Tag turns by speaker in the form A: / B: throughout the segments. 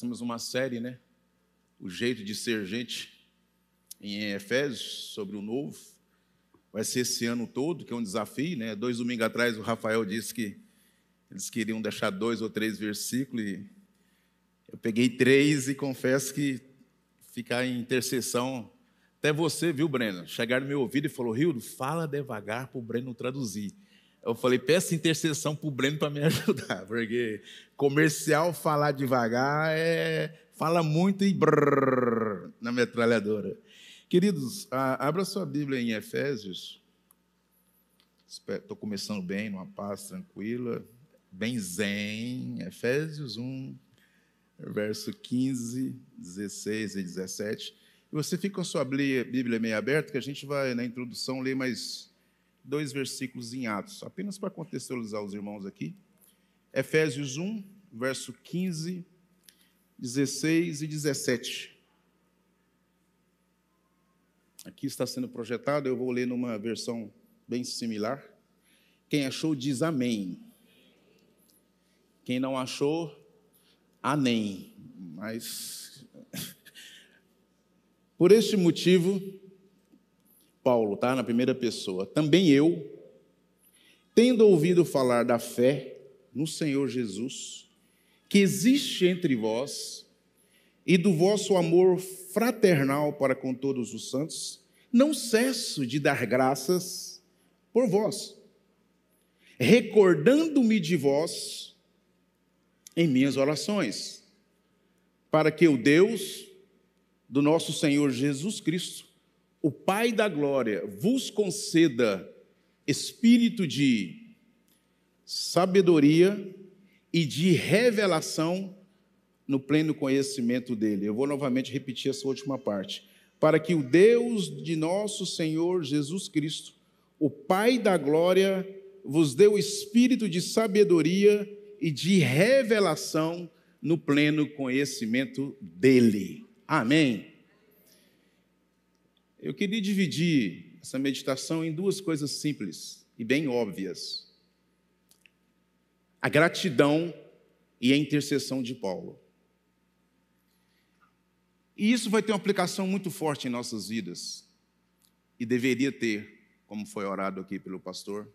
A: temos uma série, né? O jeito de ser gente em Efésios, sobre o novo. Vai ser esse ano todo, que é um desafio, né? Dois domingos atrás o Rafael disse que eles queriam deixar dois ou três versículos e eu peguei três e confesso que ficar em intercessão. Até você, viu, Breno? Chegaram no meu ouvido e falou: Rildo, fala devagar para o Breno traduzir. Eu falei, peça intercessão para o Breno para me ajudar, porque comercial falar devagar é fala muito e brrr, na metralhadora. Queridos, abra sua Bíblia em Efésios. Estou começando bem, numa paz tranquila, bem zen. Efésios 1, verso 15, 16 e 17. E você fica com a sua Bíblia meio aberta, que a gente vai, na introdução, ler mais dois versículos em Atos, apenas para contextualizar os irmãos aqui. Efésios 1, verso 15, 16 e 17. Aqui está sendo projetado, eu vou ler numa versão bem similar. Quem achou diz amém. Quem não achou, amém. Mas por este motivo, Paulo, tá? Na primeira pessoa. Também eu, tendo ouvido falar da fé no Senhor Jesus, que existe entre vós, e do vosso amor fraternal para com todos os santos, não cesso de dar graças por vós, recordando-me de vós em minhas orações, para que o Deus do nosso Senhor Jesus Cristo, o Pai da glória vos conceda espírito de sabedoria e de revelação no pleno conhecimento dele. Eu vou novamente repetir essa última parte. Para que o Deus de nosso Senhor Jesus Cristo, o Pai da glória, vos dê o espírito de sabedoria e de revelação no pleno conhecimento dele. Amém. Eu queria dividir essa meditação em duas coisas simples e bem óbvias: a gratidão e a intercessão de Paulo. E isso vai ter uma aplicação muito forte em nossas vidas, e deveria ter, como foi orado aqui pelo pastor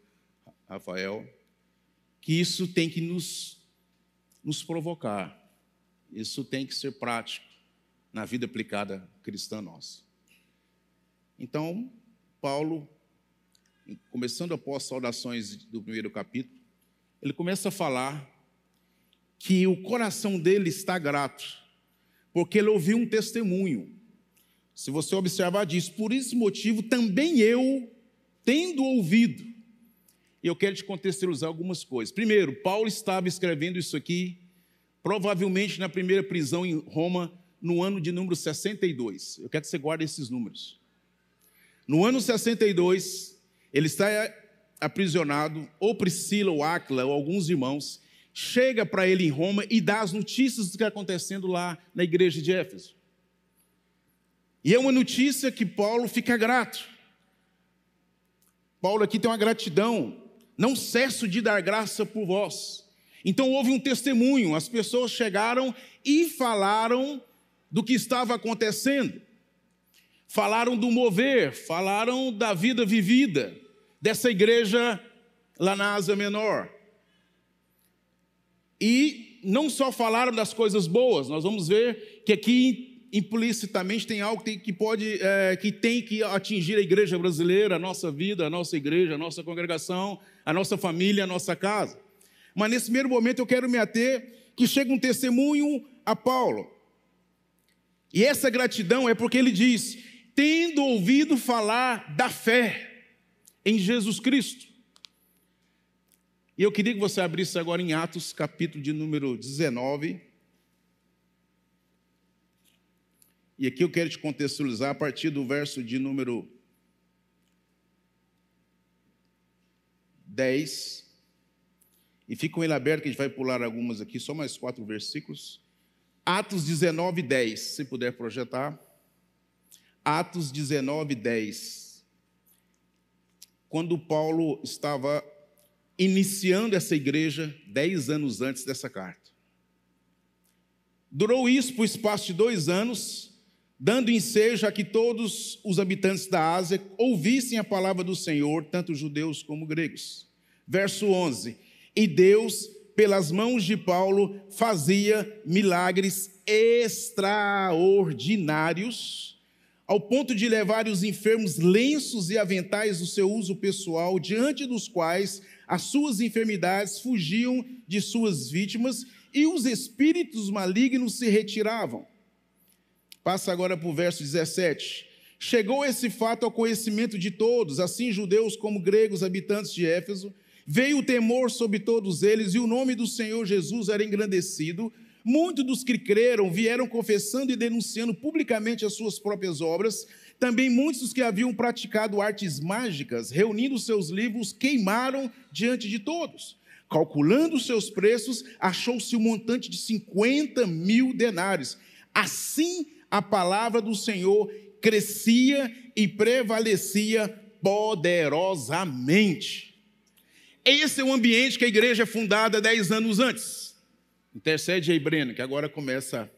A: Rafael, que isso tem que nos, nos provocar, isso tem que ser prático na vida aplicada cristã nossa. Então, Paulo, começando após saudações do primeiro capítulo, ele começa a falar que o coração dele está grato, porque ele ouviu um testemunho. Se você observar, diz: Por esse motivo também eu, tendo ouvido, eu quero te contextualizar algumas coisas. Primeiro, Paulo estava escrevendo isso aqui, provavelmente na primeira prisão em Roma, no ano de número 62. Eu quero que você guarde esses números. No ano 62, ele está aprisionado, ou Priscila, ou Áquila, ou alguns irmãos, chega para ele em Roma e dá as notícias do que está acontecendo lá na igreja de Éfeso. E é uma notícia que Paulo fica grato. Paulo aqui tem uma gratidão. Não cesso de dar graça por vós. Então houve um testemunho, as pessoas chegaram e falaram do que estava acontecendo falaram do mover, falaram da vida vivida dessa igreja lá na Ásia Menor. E não só falaram das coisas boas, nós vamos ver que aqui implicitamente tem algo que, pode, é, que tem que atingir a igreja brasileira, a nossa vida, a nossa igreja, a nossa congregação, a nossa família, a nossa casa. Mas nesse primeiro momento eu quero me ater que chega um testemunho a Paulo. E essa gratidão é porque ele diz: tendo ouvido falar da fé em Jesus Cristo. E eu queria que você abrisse agora em Atos, capítulo de número 19. E aqui eu quero te contextualizar a partir do verso de número 10. E fica com ele aberto, que a gente vai pular algumas aqui, só mais quatro versículos. Atos 19, 10, se puder projetar. Atos 19, 10. Quando Paulo estava iniciando essa igreja, dez anos antes dessa carta. Durou isso por espaço de dois anos, dando ensejo a que todos os habitantes da Ásia ouvissem a palavra do Senhor, tanto judeus como gregos. Verso 11: E Deus, pelas mãos de Paulo, fazia milagres extraordinários, ao ponto de levar os enfermos lenços e aventais do seu uso pessoal, diante dos quais as suas enfermidades fugiam de suas vítimas e os espíritos malignos se retiravam. Passa agora para o verso 17. Chegou esse fato ao conhecimento de todos, assim judeus como gregos, habitantes de Éfeso. Veio o temor sobre todos eles e o nome do Senhor Jesus era engrandecido. Muitos dos que creram vieram confessando e denunciando publicamente as suas próprias obras. Também muitos dos que haviam praticado artes mágicas, reunindo seus livros, queimaram diante de todos. Calculando seus preços, achou-se um montante de 50 mil denários. Assim, a palavra do Senhor crescia e prevalecia poderosamente. Esse é o ambiente que a igreja é fundada dez anos antes. Intercede aí, Breno, que agora começa.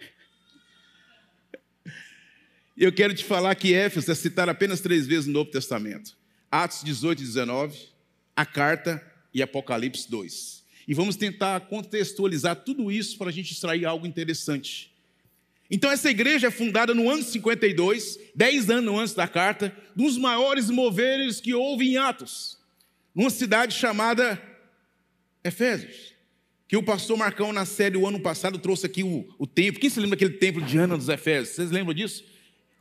A: Eu quero te falar que Éfeso é citado apenas três vezes no Novo Testamento: Atos 18 e 19, a carta e Apocalipse 2. E vamos tentar contextualizar tudo isso para a gente extrair algo interessante. Então, essa igreja é fundada no ano 52, dez anos antes da carta, dos maiores moveres que houve em Atos, numa cidade chamada Efésios, que o pastor Marcão, na série o ano passado, trouxe aqui o, o templo. Quem se lembra daquele templo de Ana dos Efésios? Vocês lembram disso?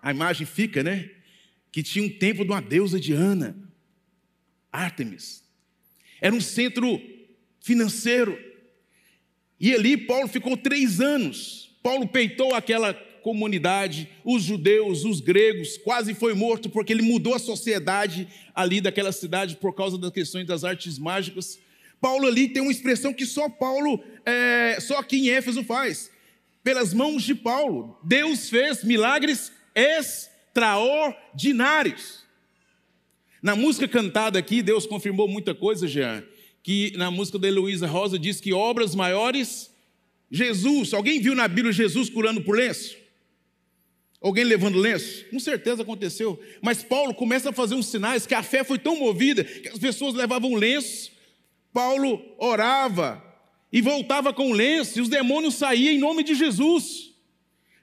A: A imagem fica, né? Que tinha um templo de uma deusa de Ana, Ártemis. Era um centro financeiro. E ali Paulo ficou três anos. Paulo peitou aquela comunidade, os judeus, os gregos, quase foi morto porque ele mudou a sociedade ali daquela cidade por causa das questões das artes mágicas. Paulo ali tem uma expressão que só Paulo, é, só aqui em Éfeso faz. Pelas mãos de Paulo, Deus fez milagres extraordinários. Na música cantada aqui, Deus confirmou muita coisa, Jean. Que na música da Heloísa Rosa diz que obras maiores, Jesus. Alguém viu na Bíblia Jesus curando por lenço? Alguém levando lenço? Com certeza aconteceu. Mas Paulo começa a fazer uns sinais que a fé foi tão movida que as pessoas levavam lenço. Paulo orava e voltava com lenço e os demônios saíam em nome de Jesus.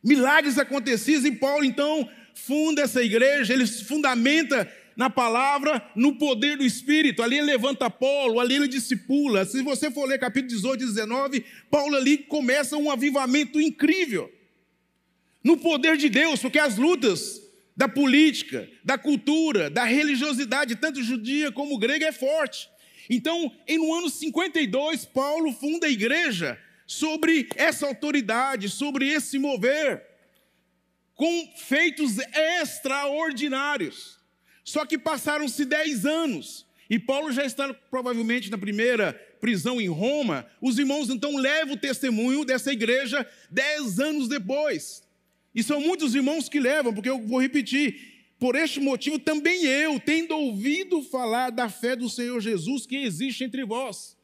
A: Milagres aconteciam e Paulo então funda essa igreja, ele fundamenta na palavra, no poder do Espírito. Ali ele levanta Paulo, ali ele discipula. Se você for ler capítulo 18 e 19, Paulo ali começa um avivamento incrível. No poder de Deus, porque as lutas da política, da cultura, da religiosidade, tanto judia como grega, é forte. Então, em no ano 52, Paulo funda a igreja sobre essa autoridade, sobre esse mover, com feitos extraordinários. Só que passaram-se dez anos e Paulo já está provavelmente na primeira prisão em Roma. Os irmãos então levam o testemunho dessa igreja dez anos depois. E são muitos irmãos que levam, porque eu vou repetir. Por este motivo, também eu, tendo ouvido falar da fé do Senhor Jesus que existe entre vós.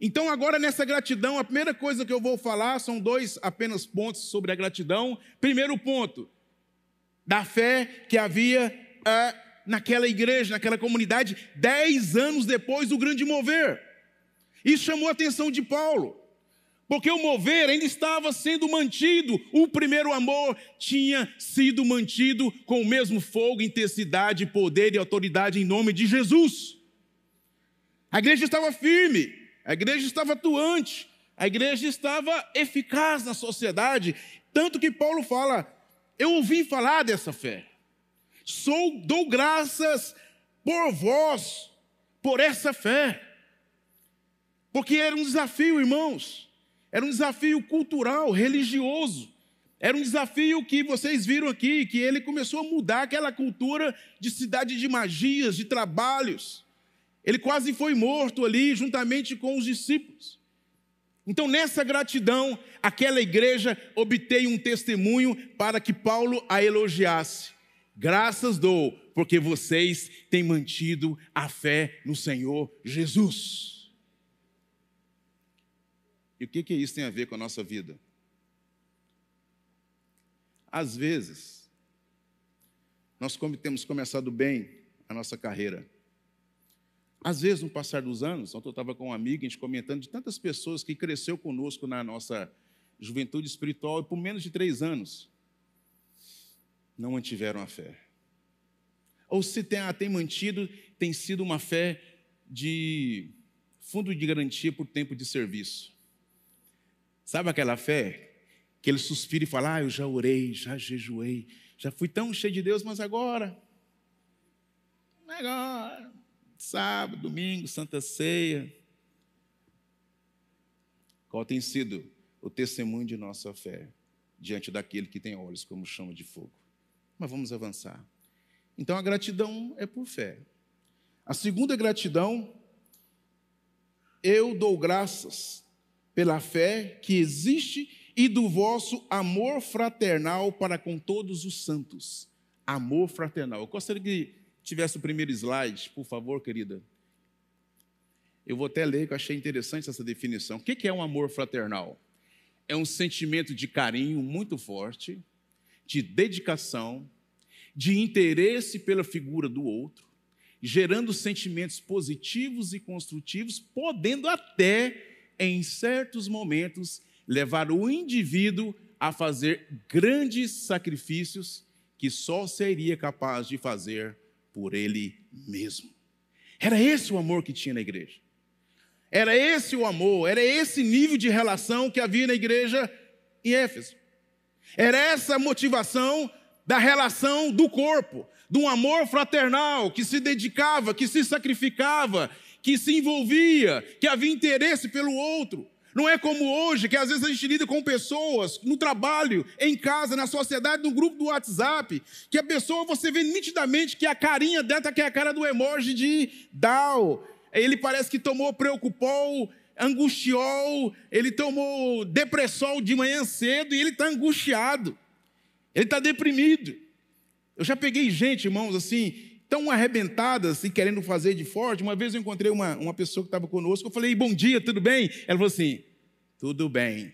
A: Então, agora nessa gratidão, a primeira coisa que eu vou falar são dois apenas pontos sobre a gratidão. Primeiro ponto, da fé que havia ah, naquela igreja, naquela comunidade, dez anos depois do grande mover. Isso chamou a atenção de Paulo, porque o mover ainda estava sendo mantido, o primeiro amor tinha sido mantido com o mesmo fogo, intensidade, poder e autoridade em nome de Jesus. A igreja estava firme, a igreja estava atuante, a igreja estava eficaz na sociedade, tanto que Paulo fala: Eu ouvi falar dessa fé. Sou, dou graças por vós, por essa fé. Porque era um desafio, irmãos. Era um desafio cultural, religioso. Era um desafio que vocês viram aqui, que ele começou a mudar aquela cultura de cidade de magias, de trabalhos. Ele quase foi morto ali, juntamente com os discípulos. Então, nessa gratidão, aquela igreja obtém um testemunho para que Paulo a elogiasse. Graças dou, porque vocês têm mantido a fé no Senhor Jesus. E o que, que isso tem a ver com a nossa vida? Às vezes, nós temos começado bem a nossa carreira. Às vezes, no passar dos anos, ontem eu estava com um amigo, a gente comentando de tantas pessoas que cresceu conosco na nossa juventude espiritual e por menos de três anos não mantiveram a fé. Ou se tem, tem mantido, tem sido uma fé de fundo de garantia por tempo de serviço. Sabe aquela fé que ele suspira e fala: Ah, eu já orei, já jejuei, já fui tão cheio de Deus, mas agora, agora, sábado, domingo, Santa Ceia. Qual tem sido o testemunho de nossa fé diante daquele que tem olhos como chama de fogo? Mas vamos avançar. Então a gratidão é por fé. A segunda gratidão, eu dou graças pela fé que existe e do vosso amor fraternal para com todos os santos. Amor fraternal. Eu gostaria que tivesse o primeiro slide, por favor, querida. Eu vou até ler, que eu achei interessante essa definição. O que é um amor fraternal? É um sentimento de carinho muito forte, de dedicação, de interesse pela figura do outro, gerando sentimentos positivos e construtivos, podendo até, em certos momentos, levar o indivíduo a fazer grandes sacrifícios que só seria capaz de fazer por ele mesmo. Era esse o amor que tinha na igreja. Era esse o amor, era esse nível de relação que havia na igreja em Éfeso. Era essa motivação da relação do corpo, de um amor fraternal que se dedicava, que se sacrificava, que se envolvia, que havia interesse pelo outro. Não é como hoje, que às vezes a gente lida com pessoas no trabalho, em casa, na sociedade, no grupo do WhatsApp, que a pessoa você vê nitidamente que a carinha dela tá que é a cara do emoji de Dow. Ele parece que tomou preocupou, angustiol, ele tomou depressol de manhã cedo e ele está angustiado. Ele está deprimido. Eu já peguei gente, irmãos, assim, tão arrebentadas e querendo fazer de forte. Uma vez eu encontrei uma, uma pessoa que estava conosco, eu falei, bom dia, tudo bem? Ela falou assim, tudo bem.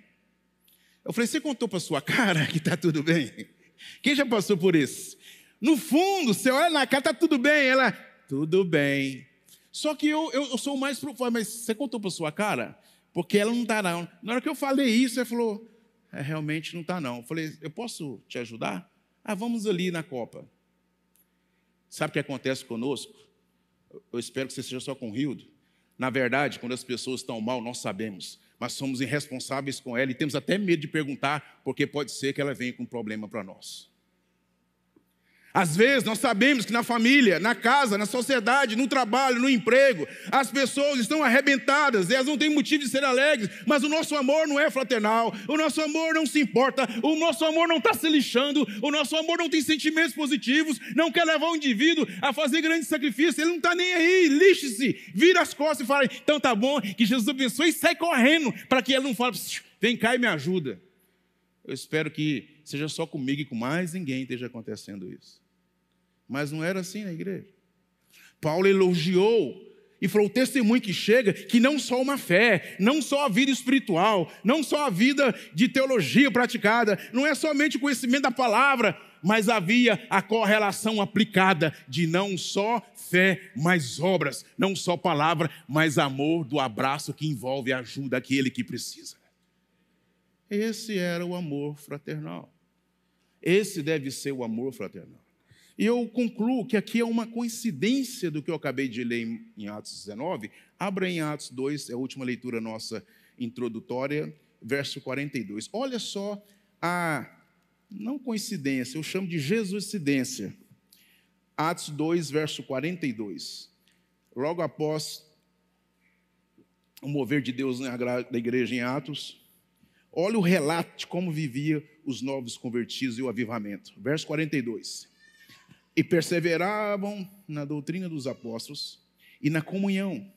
A: Eu falei, você contou para sua cara que está tudo bem? Quem já passou por isso? No fundo, você olha na cara, está tudo bem. Ela, tudo bem. Só que eu, eu, eu sou mais profundo, mas você contou para sua cara? Porque ela não está, não. Na hora que eu falei isso, ela falou, é, realmente não está, não. Eu falei, eu posso te ajudar? Ah, vamos ali na Copa. Sabe o que acontece conosco? Eu espero que você seja só com o Rildo. Na verdade, quando as pessoas estão mal, nós sabemos, mas somos irresponsáveis com ela e temos até medo de perguntar, porque pode ser que ela venha com um problema para nós. Às vezes nós sabemos que na família, na casa, na sociedade, no trabalho, no emprego, as pessoas estão arrebentadas, elas não têm motivo de ser alegres, mas o nosso amor não é fraternal, o nosso amor não se importa, o nosso amor não está se lixando, o nosso amor não tem sentimentos positivos, não quer levar o indivíduo a fazer grandes sacrifícios, ele não está nem aí, lixe-se, vira as costas e fala: então tá bom, que Jesus abençoe e sai correndo, para que ele não fale, vem cá e me ajuda. Eu espero que seja só comigo e com mais ninguém esteja acontecendo isso. Mas não era assim na igreja. Paulo elogiou e falou: o testemunho que chega, que não só uma fé, não só a vida espiritual, não só a vida de teologia praticada, não é somente o conhecimento da palavra, mas havia a correlação aplicada de não só fé, mas obras, não só palavra, mas amor do abraço que envolve e ajuda aquele que precisa. Esse era o amor fraternal. Esse deve ser o amor fraternal. E eu concluo que aqui é uma coincidência do que eu acabei de ler em Atos 19. Abra em Atos 2, é a última leitura nossa introdutória, verso 42. Olha só a, não coincidência, eu chamo de Jesuscidência. Atos 2, verso 42. Logo após o mover de Deus na igreja em Atos, Olha o relato de como vivia os novos convertidos e o avivamento. Verso 42. E perseveravam na doutrina dos apóstolos e na comunhão,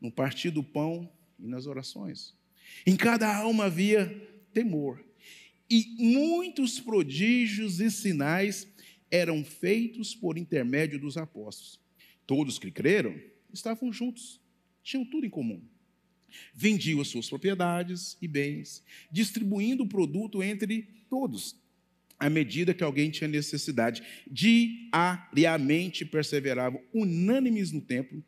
A: no partir do pão e nas orações. Em cada alma havia temor. E muitos prodígios e sinais eram feitos por intermédio dos apóstolos. Todos que creram estavam juntos, tinham tudo em comum vendiam as suas propriedades e bens, distribuindo o produto entre todos. à medida que alguém tinha necessidade. Diariamente perseveravam, unânimes no templo,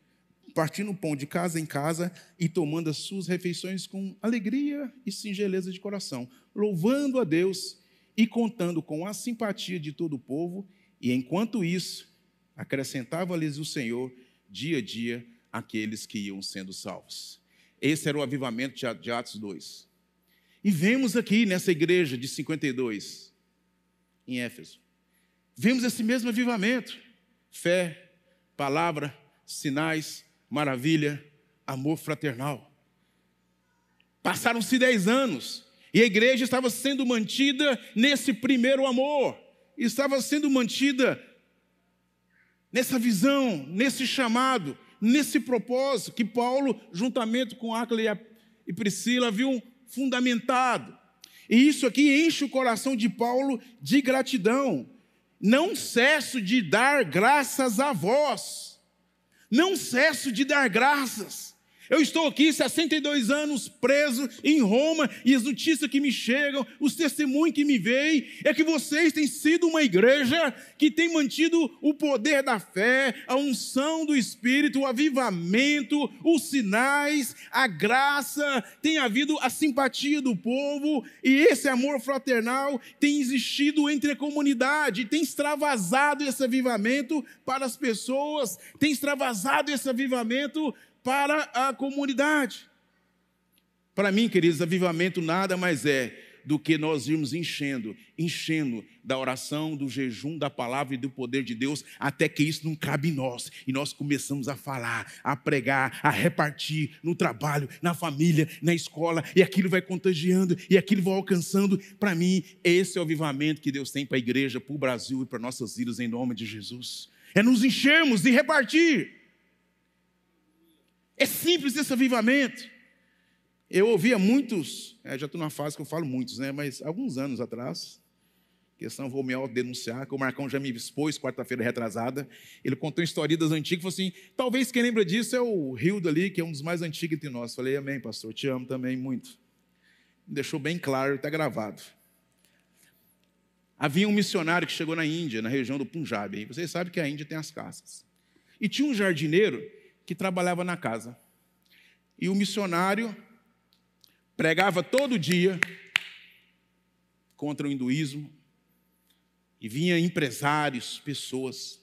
A: partindo o pão de casa em casa e tomando as suas refeições com alegria e singeleza de coração, louvando a Deus e contando com a simpatia de todo o povo, e enquanto isso, acrescentava-lhes o Senhor dia a dia aqueles que iam sendo salvos. Esse era o avivamento de Atos 2. E vemos aqui nessa igreja de 52, em Éfeso, vemos esse mesmo avivamento: fé, palavra, sinais, maravilha, amor fraternal. Passaram-se dez anos e a igreja estava sendo mantida nesse primeiro amor, estava sendo mantida nessa visão, nesse chamado, nesse propósito que Paulo, juntamente com Áquila e Priscila, haviam fundamentado. E isso aqui enche o coração de Paulo de gratidão. Não cesso de dar graças a vós. Não cesso de dar graças. Eu estou aqui 62 anos preso em Roma e as notícias que me chegam, os testemunhos que me veem, é que vocês têm sido uma igreja que tem mantido o poder da fé, a unção do Espírito, o avivamento, os sinais, a graça, tem havido a simpatia do povo e esse amor fraternal tem existido entre a comunidade, tem extravasado esse avivamento para as pessoas, tem extravasado esse avivamento para a comunidade. Para mim, queridos, avivamento nada mais é do que nós irmos enchendo, enchendo da oração, do jejum, da palavra e do poder de Deus, até que isso não cabe em nós. E nós começamos a falar, a pregar, a repartir no trabalho, na família, na escola, e aquilo vai contagiando, e aquilo vai alcançando. Para mim, esse é o avivamento que Deus tem para a igreja, para o Brasil e para nossas vidas, em nome de Jesus. É nos enchermos e repartir. É simples esse avivamento. Eu ouvia muitos, é, já estou numa fase que eu falo muitos, né? Mas alguns anos atrás, questão vou me denunciar, que o Marcão já me expôs quarta-feira retrasada. Ele contou histórias antigas, falou assim: talvez quem lembra disso é o Rildo ali, que é um dos mais antigos entre nós. Falei, amém, pastor, te amo também muito. Deixou bem claro, está gravado. Havia um missionário que chegou na Índia, na região do Punjab. Vocês sabem que a Índia tem as casas. E tinha um jardineiro que trabalhava na casa. E o missionário pregava todo dia contra o hinduísmo, e vinha empresários, pessoas.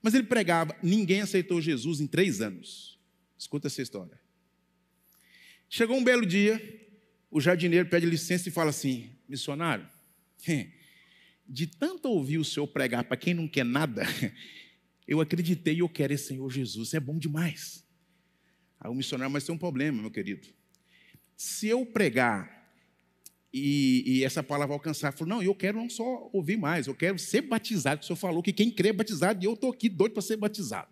A: Mas ele pregava, ninguém aceitou Jesus em três anos. Escuta essa história. Chegou um belo dia, o jardineiro pede licença e fala assim: missionário, de tanto ouvir o senhor pregar para quem não quer nada, eu acreditei e eu quero esse Senhor Jesus, é bom demais. Aí o missionário, mas tem um problema, meu querido. Se eu pregar e, e essa palavra alcançar, falou, não, eu quero não só ouvir mais, eu quero ser batizado, o senhor falou que quem crê é batizado, e eu estou aqui doido para ser batizado.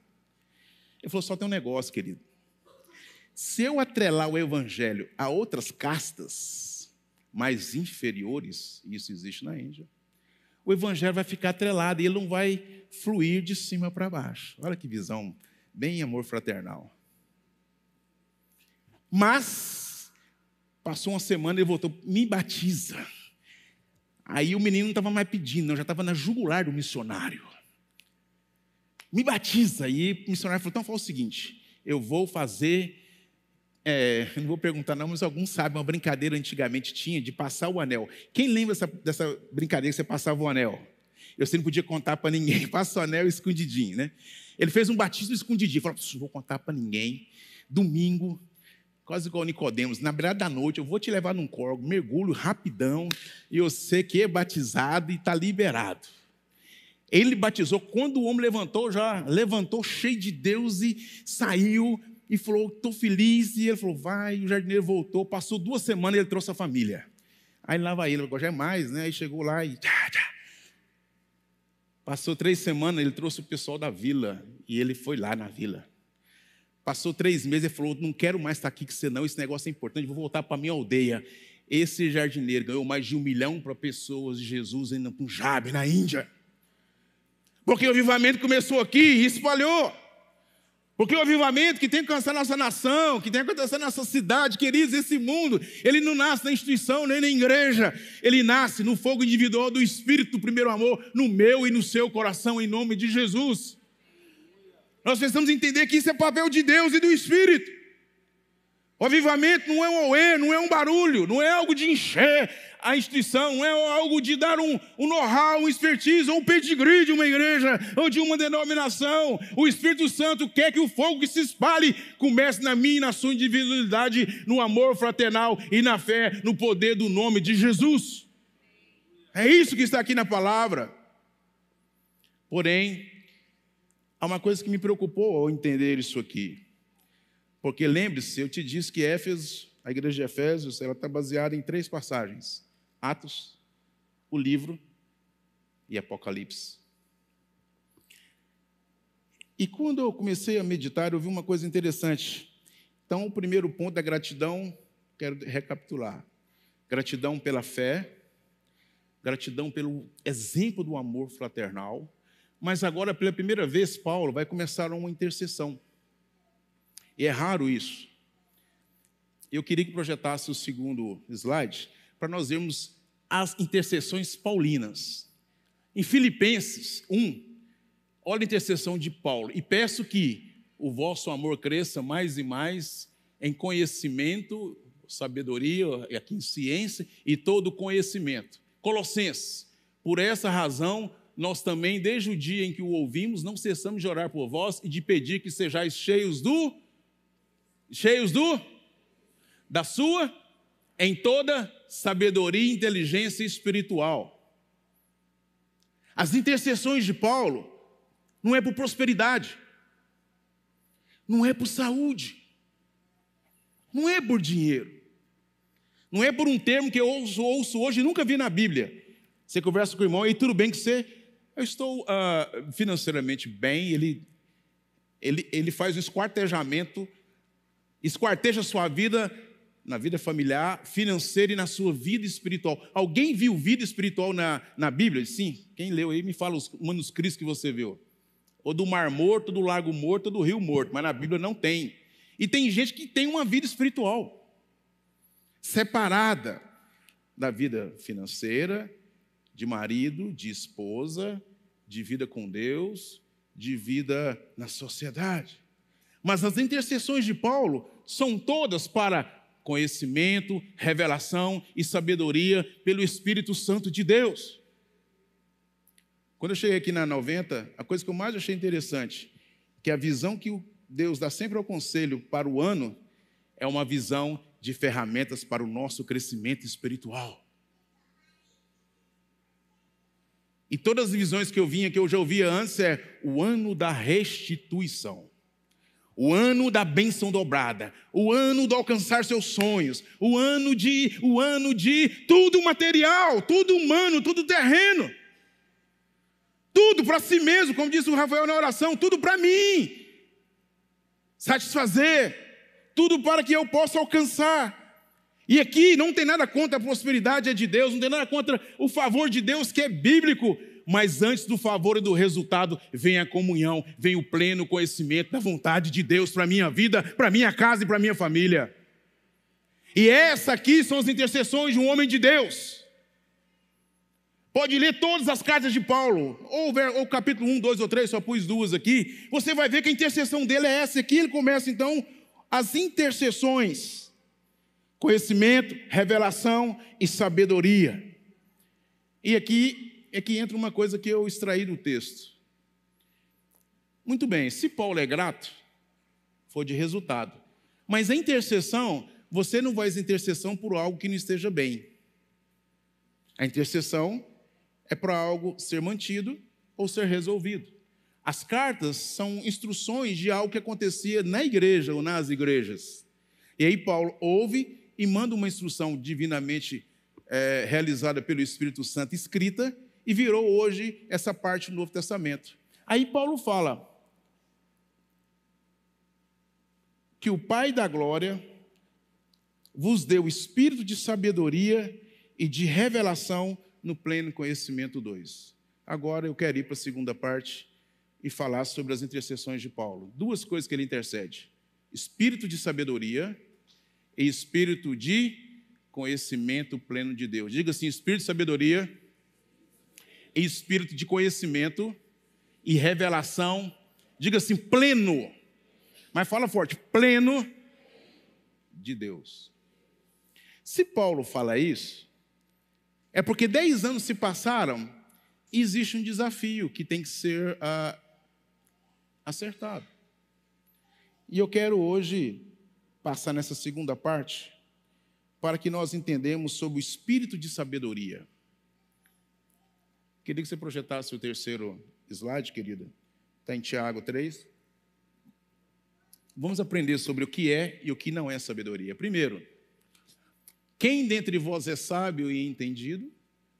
A: Ele falou, só tem um negócio, querido. Se eu atrelar o evangelho a outras castas mais inferiores, isso existe na Índia, o evangelho vai ficar atrelado e ele não vai fluir de cima para baixo. Olha que visão, bem amor fraternal. Mas, passou uma semana e ele voltou, me batiza. Aí o menino não estava mais pedindo, já estava na jugular do missionário. Me batiza. E o missionário falou: então fala o seguinte, eu vou fazer é, não vou perguntar não, mas alguns sabem, uma brincadeira antigamente tinha de passar o anel. Quem lembra dessa, dessa brincadeira que você passava o anel? Eu sempre podia contar para ninguém, passa o anel escondidinho, né? Ele fez um batismo escondidinho, falou, não vou contar para ninguém. Domingo, quase igual Nicodemos, na beirada da noite, eu vou te levar num corgo, mergulho rapidão, e eu sei que é batizado e está liberado. Ele batizou, quando o homem levantou, já levantou cheio de Deus e saiu e falou: estou feliz. E ele falou: vai. E o jardineiro voltou. Passou duas semanas e ele trouxe a família. Aí lá vai ele, já é mais, né? Aí chegou lá e. Tchá, tchá. Passou três semanas, ele trouxe o pessoal da vila. E ele foi lá na vila. Passou três meses e falou: Não quero mais estar aqui com você, não. Esse negócio é importante, vou voltar para a minha aldeia. Esse jardineiro ganhou mais de um milhão para pessoas de Jesus no Punjab, na Índia. Porque o avivamento começou aqui e espalhou. Porque o avivamento que tem que alcançar nossa nação, que tem que alcançar nossa cidade, queridos, esse mundo, ele não nasce na instituição nem na igreja, ele nasce no fogo individual do Espírito do primeiro amor, no meu e no seu coração, em nome de Jesus. Nós precisamos entender que isso é papel de Deus e do Espírito. O avivamento não é um oê, não é um barulho, não é algo de encher, a instituição, não é algo de dar um, um know-how, um expertise ou um pedigree de uma igreja ou de uma denominação. O Espírito Santo quer que o fogo que se espalhe comece na minha e na sua individualidade, no amor fraternal e na fé, no poder do nome de Jesus. É isso que está aqui na palavra. Porém, há uma coisa que me preocupou ao entender isso aqui. Porque lembre-se, eu te disse que Éfeso, a igreja de Efésios, ela está baseada em três passagens. Atos, o livro e Apocalipse. E quando eu comecei a meditar, eu vi uma coisa interessante. Então, o primeiro ponto da gratidão, quero recapitular: gratidão pela fé, gratidão pelo exemplo do amor fraternal, mas agora, pela primeira vez, Paulo vai começar uma intercessão. E é raro isso. Eu queria que projetasse o segundo slide para nós vermos as intercessões paulinas. Em Filipenses 1, olha a intercessão de Paulo. E peço que o vosso amor cresça mais e mais em conhecimento, sabedoria, aqui em ciência e todo conhecimento. Colossenses, por essa razão, nós também, desde o dia em que o ouvimos, não cessamos de orar por vós e de pedir que sejais cheios do cheios do? Da sua? Em toda sabedoria inteligência espiritual. As intercessões de Paulo não é por prosperidade, não é por saúde, não é por dinheiro, não é por um termo que eu ouço, ouço hoje e nunca vi na Bíblia. Você conversa com o irmão e tudo bem que você, eu estou uh, financeiramente bem, ele, ele, ele faz um esquartejamento, esquarteja a sua vida na vida familiar, financeira e na sua vida espiritual. Alguém viu vida espiritual na, na Bíblia? Sim. Quem leu aí me fala os manuscritos que você viu. Ou do Mar Morto, do Lago Morto, do Rio Morto, mas na Bíblia não tem. E tem gente que tem uma vida espiritual separada da vida financeira, de marido, de esposa, de vida com Deus, de vida na sociedade. Mas as intercessões de Paulo são todas para conhecimento, revelação e sabedoria pelo Espírito Santo de Deus. Quando eu cheguei aqui na 90, a coisa que eu mais achei interessante, que a visão que Deus dá sempre ao conselho para o ano, é uma visão de ferramentas para o nosso crescimento espiritual. E todas as visões que eu vinha, que eu já ouvia antes, é o ano da restituição o ano da bênção dobrada, o ano de alcançar seus sonhos, o ano de, o ano de tudo material, tudo humano, tudo terreno. Tudo para si mesmo, como disse o Rafael na oração, tudo para mim. Satisfazer, tudo para que eu possa alcançar. E aqui não tem nada contra a prosperidade é de Deus, não tem nada contra o favor de Deus que é bíblico, mas antes do favor e do resultado, vem a comunhão, vem o pleno conhecimento da vontade de Deus para a minha vida, para a minha casa e para a minha família. E essa aqui são as intercessões de um homem de Deus. Pode ler todas as cartas de Paulo, ou, o capítulo 1, 2 ou 3, só pus duas aqui. Você vai ver que a intercessão dele é essa aqui. Ele começa então as intercessões: conhecimento, revelação e sabedoria. E aqui é que entra uma coisa que eu extraí do texto. Muito bem, se Paulo é grato, foi de resultado. Mas a intercessão, você não faz intercessão por algo que não esteja bem. A intercessão é para algo ser mantido ou ser resolvido. As cartas são instruções de algo que acontecia na igreja ou nas igrejas. E aí Paulo ouve e manda uma instrução divinamente é, realizada pelo Espírito Santo, escrita, e virou hoje essa parte do Novo Testamento. Aí Paulo fala que o Pai da glória vos deu espírito de sabedoria e de revelação no pleno conhecimento 2. Agora eu quero ir para a segunda parte e falar sobre as intercessões de Paulo. Duas coisas que ele intercede: espírito de sabedoria e espírito de conhecimento pleno de Deus. Diga assim: espírito de sabedoria espírito de conhecimento e revelação. Diga assim: pleno. Mas fala forte: pleno de Deus. Se Paulo fala isso, é porque dez anos se passaram e existe um desafio que tem que ser uh, acertado. E eu quero hoje passar nessa segunda parte para que nós entendemos sobre o espírito de sabedoria. Queria que você projetasse o terceiro slide, querida. Está em Tiago 3. Vamos aprender sobre o que é e o que não é sabedoria. Primeiro, quem dentre vós é sábio e entendido,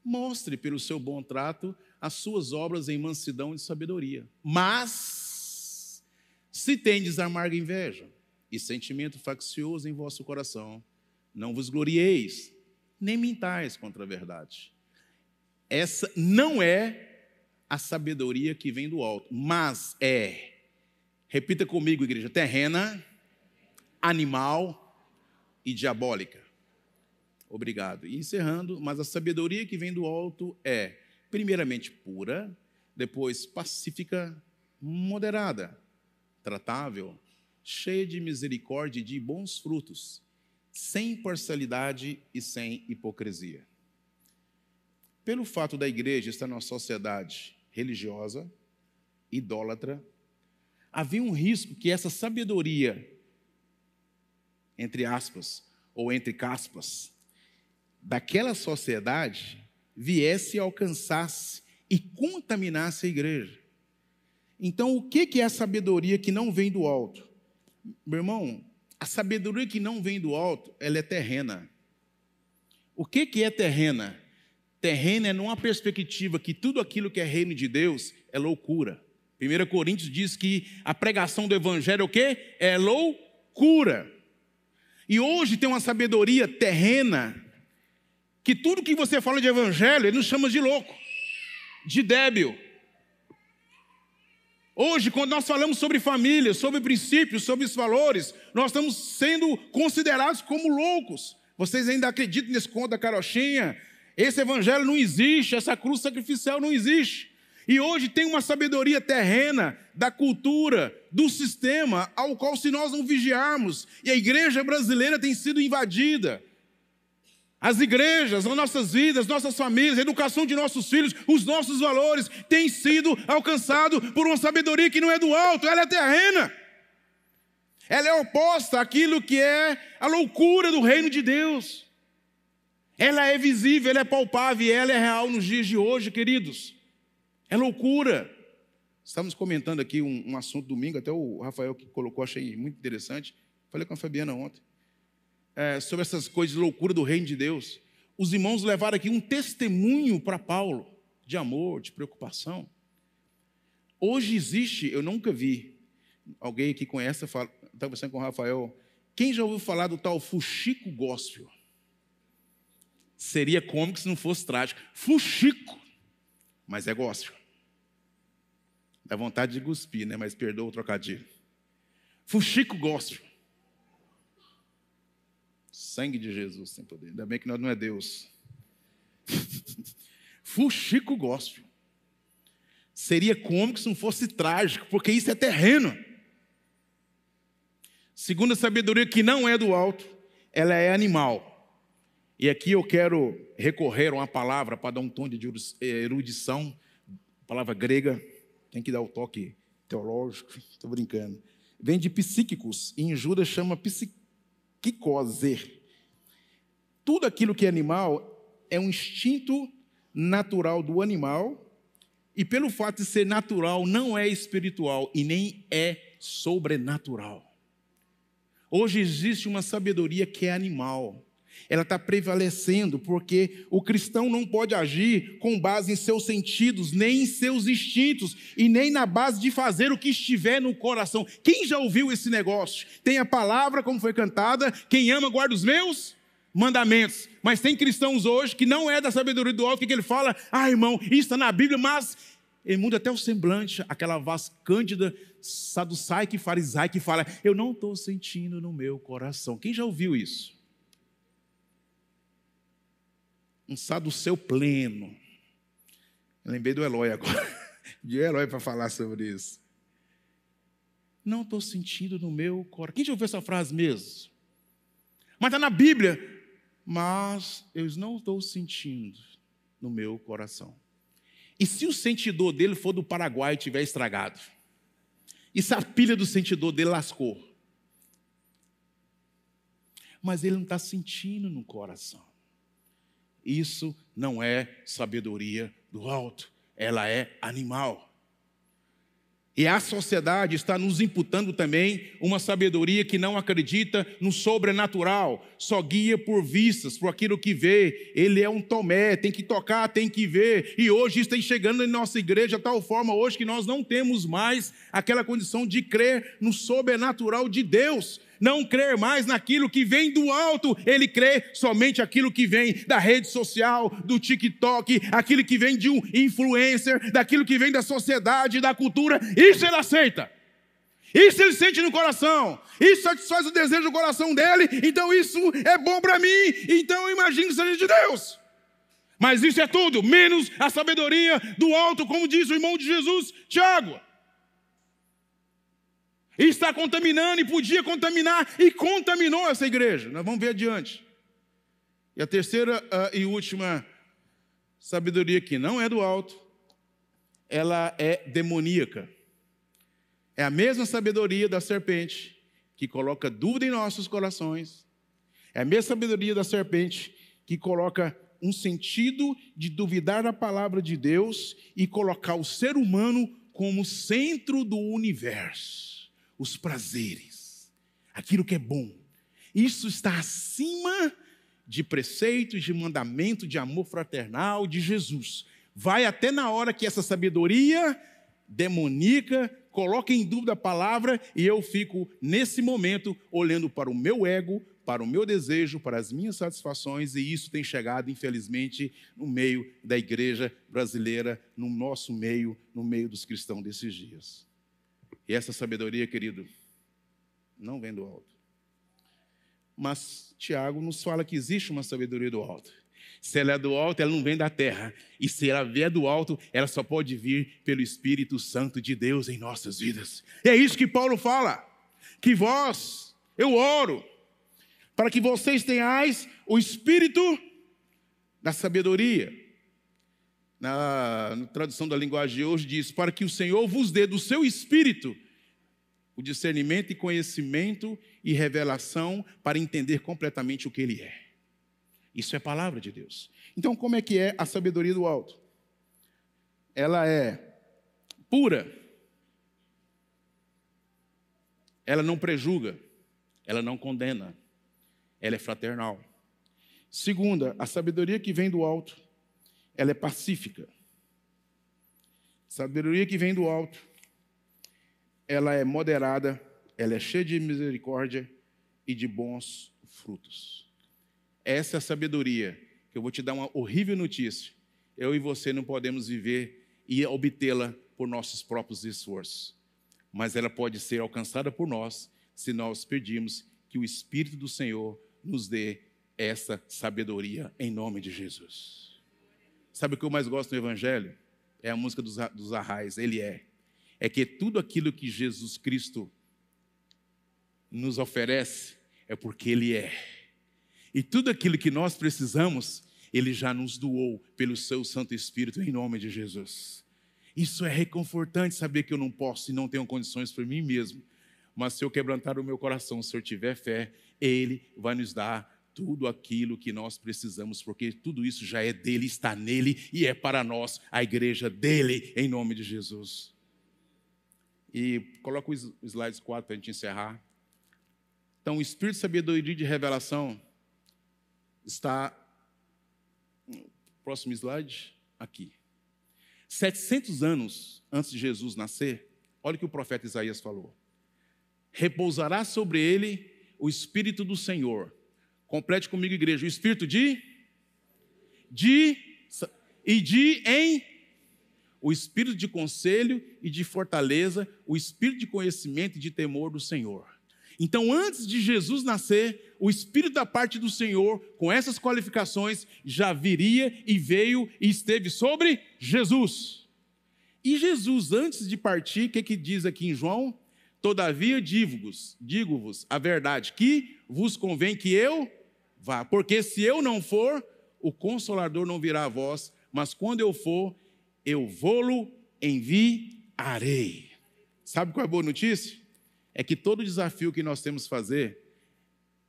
A: mostre pelo seu bom trato as suas obras em mansidão e sabedoria. Mas, se tendes amarga inveja e sentimento faccioso em vosso coração, não vos glorieis, nem mintais contra a verdade. Essa não é a sabedoria que vem do alto, mas é Repita comigo, igreja: terrena, animal e diabólica. Obrigado. E encerrando, mas a sabedoria que vem do alto é, primeiramente, pura, depois pacífica, moderada, tratável, cheia de misericórdia e de bons frutos, sem parcialidade e sem hipocrisia. Pelo fato da igreja estar numa sociedade religiosa, idólatra, havia um risco que essa sabedoria, entre aspas, ou entre caspas, daquela sociedade viesse alcançasse e contaminasse a igreja. Então, o que é a sabedoria que não vem do alto? Meu irmão, a sabedoria que não vem do alto, ela é terrena. O que é terrena? Terrena é numa perspectiva que tudo aquilo que é reino de Deus é loucura. 1 Coríntios diz que a pregação do evangelho é o quê? É loucura. E hoje tem uma sabedoria terrena que tudo que você fala de evangelho, ele nos chama de louco, de débil. Hoje, quando nós falamos sobre família, sobre princípios, sobre os valores, nós estamos sendo considerados como loucos. Vocês ainda acreditam nesse conto da carochinha? Esse evangelho não existe, essa cruz sacrificial não existe. E hoje tem uma sabedoria terrena da cultura, do sistema, ao qual, se nós não vigiarmos, e a igreja brasileira tem sido invadida. As igrejas, as nossas vidas, nossas famílias, a educação de nossos filhos, os nossos valores têm sido alcançados por uma sabedoria que não é do alto, ela é terrena. Ela é oposta àquilo que é a loucura do reino de Deus. Ela é visível, ela é palpável e ela é real nos dias de hoje, queridos. É loucura. Estamos comentando aqui um, um, assunto domingo, até o Rafael que colocou, achei muito interessante. Falei com a Fabiana ontem. É, sobre essas coisas loucura do reino de Deus. Os irmãos levaram aqui um testemunho para Paulo de amor, de preocupação. Hoje existe, eu nunca vi alguém que conhece, estava conversando com o Rafael, quem já ouviu falar do tal fuxico gospel? Seria cômico se não fosse trágico. Fuxico, mas é gospel. Dá vontade de cuspir, né? Mas perdoa o trocadilho. Fuxico gospel. Sangue de Jesus sem poder. Ainda bem que nós não é Deus. Fuxico gospel. Seria cômico se não fosse trágico, porque isso é terreno. Segundo a sabedoria que não é do alto, ela é animal. E aqui eu quero recorrer a uma palavra para dar um tom de erudição, palavra grega, tem que dar o toque teológico, estou brincando. Vem de psíquicos, e em Judas chama psiquicose. Tudo aquilo que é animal é um instinto natural do animal, e pelo fato de ser natural, não é espiritual e nem é sobrenatural. Hoje existe uma sabedoria que é animal ela está prevalecendo, porque o cristão não pode agir com base em seus sentidos, nem em seus instintos, e nem na base de fazer o que estiver no coração. Quem já ouviu esse negócio? Tem a palavra, como foi cantada, quem ama guarda os meus mandamentos. Mas tem cristãos hoje que não é da sabedoria do alto, que ele fala, ah, irmão, isso está na Bíblia, mas ele muda até o semblante, aquela voz cândida, saducaica e farisaica que fala: Eu não estou sentindo no meu coração. Quem já ouviu isso? Um saduceu pleno. Eu lembrei do Eloy agora. De Eloy para falar sobre isso. Não estou sentindo no meu coração. Quem já ouviu essa frase mesmo? Mas está na Bíblia. Mas eu não estou sentindo no meu coração. E se o sentidor dele for do Paraguai e tiver estragado? E se a pilha do sentidor dele lascou? Mas ele não está sentindo no coração. Isso não é sabedoria do alto, ela é animal. E a sociedade está nos imputando também uma sabedoria que não acredita no sobrenatural, só guia por vistas, por aquilo que vê. Ele é um Tomé, tem que tocar, tem que ver. E hoje está chegando em nossa igreja tal forma hoje que nós não temos mais aquela condição de crer no sobrenatural de Deus não crer mais naquilo que vem do alto, ele crê somente aquilo que vem da rede social, do TikTok, aquilo que vem de um influencer, daquilo que vem da sociedade, da cultura, isso ele aceita. Isso ele sente no coração, isso satisfaz o desejo do coração dele, então isso é bom para mim, então eu imagino que seja de Deus. Mas isso é tudo, menos a sabedoria do alto, como diz o irmão de Jesus, Tiago. E está contaminando e podia contaminar e contaminou essa igreja. Nós vamos ver adiante. E a terceira uh, e última sabedoria que não é do alto, ela é demoníaca. É a mesma sabedoria da serpente que coloca dúvida em nossos corações. É a mesma sabedoria da serpente que coloca um sentido de duvidar da palavra de Deus e colocar o ser humano como centro do universo os prazeres, aquilo que é bom. Isso está acima de preceitos, de mandamento, de amor fraternal de Jesus. Vai até na hora que essa sabedoria demoníaca coloca em dúvida a palavra e eu fico nesse momento olhando para o meu ego, para o meu desejo, para as minhas satisfações, e isso tem chegado, infelizmente, no meio da igreja brasileira, no nosso meio, no meio dos cristãos desses dias. E essa sabedoria, querido, não vem do alto. Mas Tiago nos fala que existe uma sabedoria do alto. Se ela é do alto, ela não vem da terra. E se ela vier do alto, ela só pode vir pelo Espírito Santo de Deus em nossas vidas. E é isso que Paulo fala. Que vós, eu oro, para que vocês tenhais o Espírito da sabedoria na, tradução da linguagem de hoje, diz: Para que o Senhor vos dê do seu espírito o discernimento e conhecimento e revelação para entender completamente o que Ele é. Isso é palavra de Deus. Então, como é que é a sabedoria do alto? Ela é pura, ela não prejuga, ela não condena, ela é fraternal. Segunda, a sabedoria que vem do alto ela é pacífica. Sabedoria que vem do alto, ela é moderada, ela é cheia de misericórdia e de bons frutos. Essa é a sabedoria que eu vou te dar uma horrível notícia. Eu e você não podemos viver e obtê-la por nossos próprios esforços, mas ela pode ser alcançada por nós se nós pedirmos que o Espírito do Senhor nos dê essa sabedoria em nome de Jesus. Sabe o que eu mais gosto no Evangelho? É a música dos, dos arrais, ele é. É que tudo aquilo que Jesus Cristo nos oferece é porque ele é. E tudo aquilo que nós precisamos, ele já nos doou pelo seu Santo Espírito em nome de Jesus. Isso é reconfortante saber que eu não posso e não tenho condições para mim mesmo. Mas se eu quebrantar o meu coração, se eu tiver fé, ele vai nos dar tudo aquilo que nós precisamos, porque tudo isso já é dele, está nele e é para nós, a igreja dele, em nome de Jesus. E coloca o slide 4 para a gente encerrar. Então, o espírito de sabedoria e de revelação está. Próximo slide, aqui. 700 anos antes de Jesus nascer, olha o que o profeta Isaías falou: repousará sobre ele o Espírito do Senhor Complete comigo, igreja. O espírito de de e de em o espírito de conselho e de fortaleza, o espírito de conhecimento e de temor do Senhor. Então, antes de Jesus nascer, o Espírito da parte do Senhor, com essas qualificações, já viria e veio e esteve sobre Jesus. E Jesus, antes de partir, o que, que diz aqui em João? Todavia digo-vos, digo-vos a verdade, que vos convém que eu vá, porque se eu não for, o consolador não virá a vós, mas quando eu for, eu vou-lo enviarei. Sabe qual é a boa notícia? é que todo desafio que nós temos que fazer,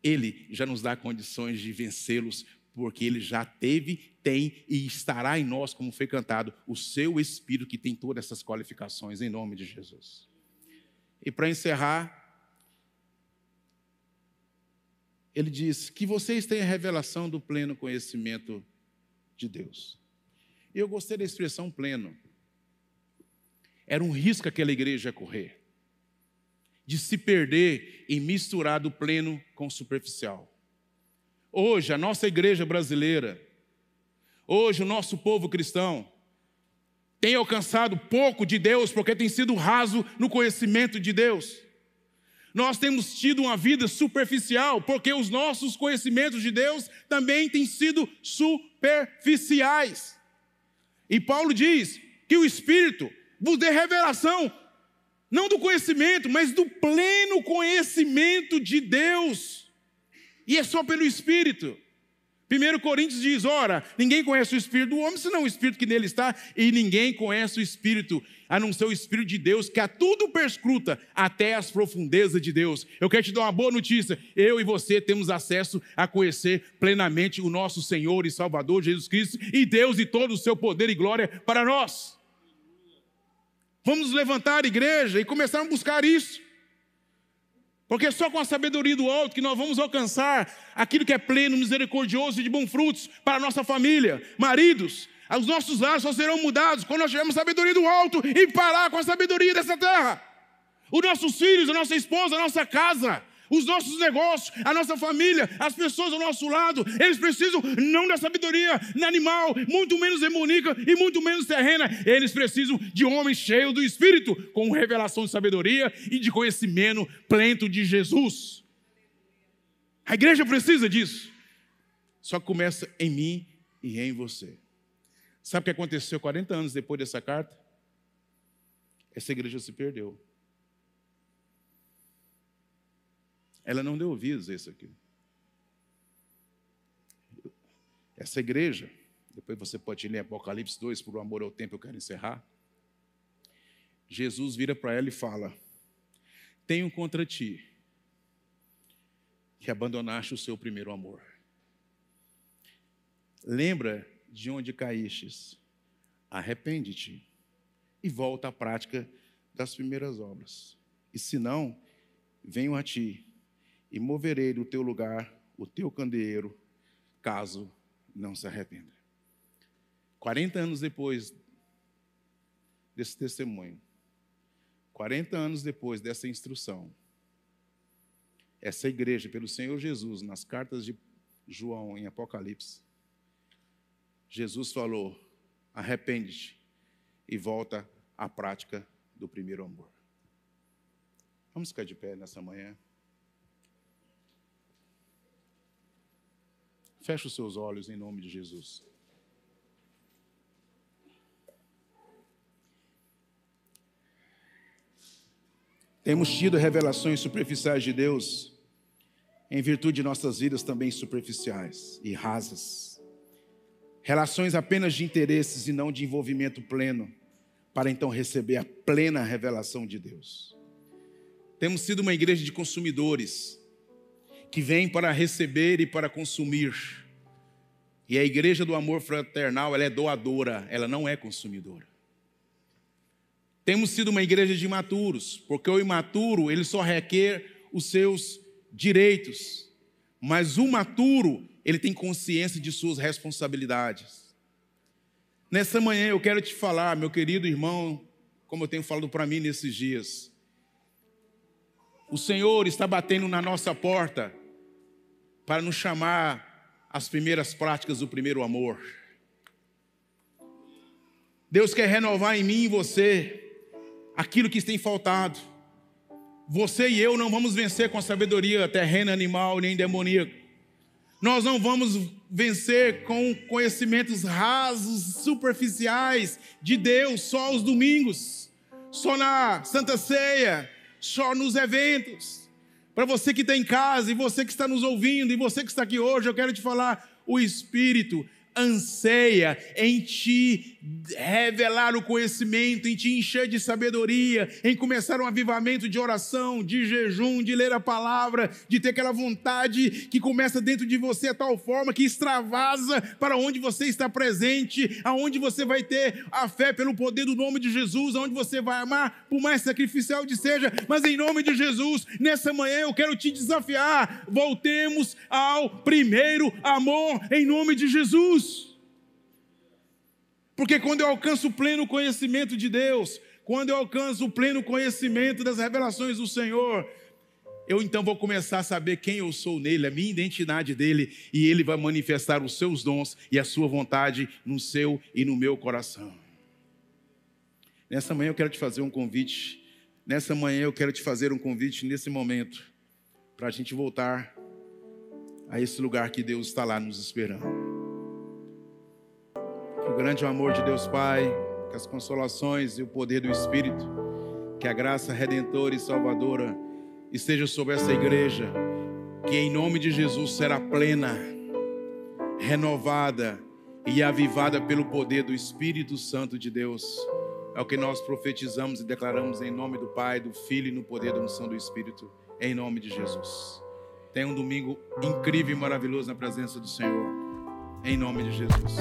A: Ele já nos dá condições de vencê-los, porque Ele já teve, tem e estará em nós, como foi cantado, o seu Espírito que tem todas essas qualificações, em nome de Jesus. E para encerrar, ele diz que vocês têm a revelação do pleno conhecimento de Deus. Eu gostei da expressão pleno. Era um risco aquela igreja correr de se perder e misturar do pleno com o superficial. Hoje, a nossa igreja brasileira, hoje, o nosso povo cristão, tem alcançado pouco de Deus porque tem sido raso no conhecimento de Deus. Nós temos tido uma vida superficial porque os nossos conhecimentos de Deus também têm sido superficiais. E Paulo diz que o Espírito vos dê revelação não do conhecimento, mas do pleno conhecimento de Deus. E é só pelo Espírito. 1 Coríntios diz: ora, ninguém conhece o Espírito do homem, senão o Espírito que nele está, e ninguém conhece o Espírito, a não ser o Espírito de Deus, que a tudo perscruta até as profundezas de Deus. Eu quero te dar uma boa notícia: eu e você temos acesso a conhecer plenamente o nosso Senhor e Salvador Jesus Cristo, e Deus e todo o seu poder e glória para nós. Vamos levantar a igreja e começar a buscar isso. Porque é só com a sabedoria do alto que nós vamos alcançar aquilo que é pleno, misericordioso e de bons frutos para a nossa família. Maridos, os nossos lares só serão mudados quando nós tivermos sabedoria do alto e parar com a sabedoria dessa terra. Os nossos filhos, a nossa esposa, a nossa casa, os nossos negócios, a nossa família, as pessoas ao nosso lado, eles precisam não da sabedoria animal, muito menos demoníaca e muito menos terrena, eles precisam de homens cheios do Espírito, com revelação de sabedoria e de conhecimento pleno de Jesus. A igreja precisa disso. Só que começa em mim e em você. Sabe o que aconteceu 40 anos depois dessa carta? Essa igreja se perdeu. Ela não deu ouvidos a isso aqui. Essa igreja, depois você pode ler Apocalipse 2, por amor ao tempo eu quero encerrar. Jesus vira para ela e fala: Tenho contra ti que abandonaste o seu primeiro amor. Lembra de onde caístes, arrepende-te e volta à prática das primeiras obras. E se não, venho a ti e moverei do teu lugar o teu candeeiro, caso não se arrependa. 40 anos depois desse testemunho, 40 anos depois dessa instrução, essa igreja, pelo Senhor Jesus, nas cartas de João em Apocalipse, Jesus falou: arrepende-te e volta à prática do primeiro amor. Vamos ficar de pé nessa manhã. Feche os seus olhos em nome de Jesus. Temos tido revelações superficiais de Deus, em virtude de nossas vidas também superficiais e rasas. Relações apenas de interesses e não de envolvimento pleno, para então receber a plena revelação de Deus. Temos sido uma igreja de consumidores, que vem para receber e para consumir. E a igreja do amor fraternal, ela é doadora, ela não é consumidora. Temos sido uma igreja de imaturos, porque o imaturo, ele só requer os seus direitos, mas o maturo, ele tem consciência de suas responsabilidades. Nessa manhã eu quero te falar, meu querido irmão, como eu tenho falado para mim nesses dias. O Senhor está batendo na nossa porta para nos chamar às primeiras práticas do primeiro amor. Deus quer renovar em mim e você aquilo que tem faltado. Você e eu não vamos vencer com a sabedoria terrena, animal, nem demoníaca. Nós não vamos vencer com conhecimentos rasos, superficiais de Deus só aos domingos, só na Santa Ceia, só nos eventos. Para você que está em casa e você que está nos ouvindo e você que está aqui hoje, eu quero te falar: o Espírito anseia em te revelar o conhecimento, em te encher de sabedoria, em começar um avivamento de oração, de jejum, de ler a palavra, de ter aquela vontade que começa dentro de você a tal forma que extravasa para onde você está presente, aonde você vai ter a fé pelo poder do nome de Jesus, aonde você vai amar, por mais sacrificial que seja, mas em nome de Jesus, nessa manhã eu quero te desafiar, voltemos ao primeiro amor em nome de Jesus. Porque quando eu alcanço o pleno conhecimento de Deus, quando eu alcanço o pleno conhecimento das revelações do Senhor, eu então vou começar a saber quem eu sou nele, a minha identidade dele, e ele vai manifestar os seus dons e a sua vontade no seu e no meu coração. Nessa manhã eu quero te fazer um convite. Nessa manhã eu quero te fazer um convite nesse momento, para a gente voltar a esse lugar que Deus está lá nos esperando. Que o grande amor de Deus Pai, que as consolações e o poder do Espírito, que a graça redentora e salvadora esteja sobre essa igreja, que em nome de Jesus será plena, renovada e avivada pelo poder do Espírito Santo de Deus. É o que nós profetizamos e declaramos em nome do Pai, do Filho e no poder da unção do Espírito, em nome de Jesus. Tenha um domingo incrível e maravilhoso na presença do Senhor, em nome de Jesus.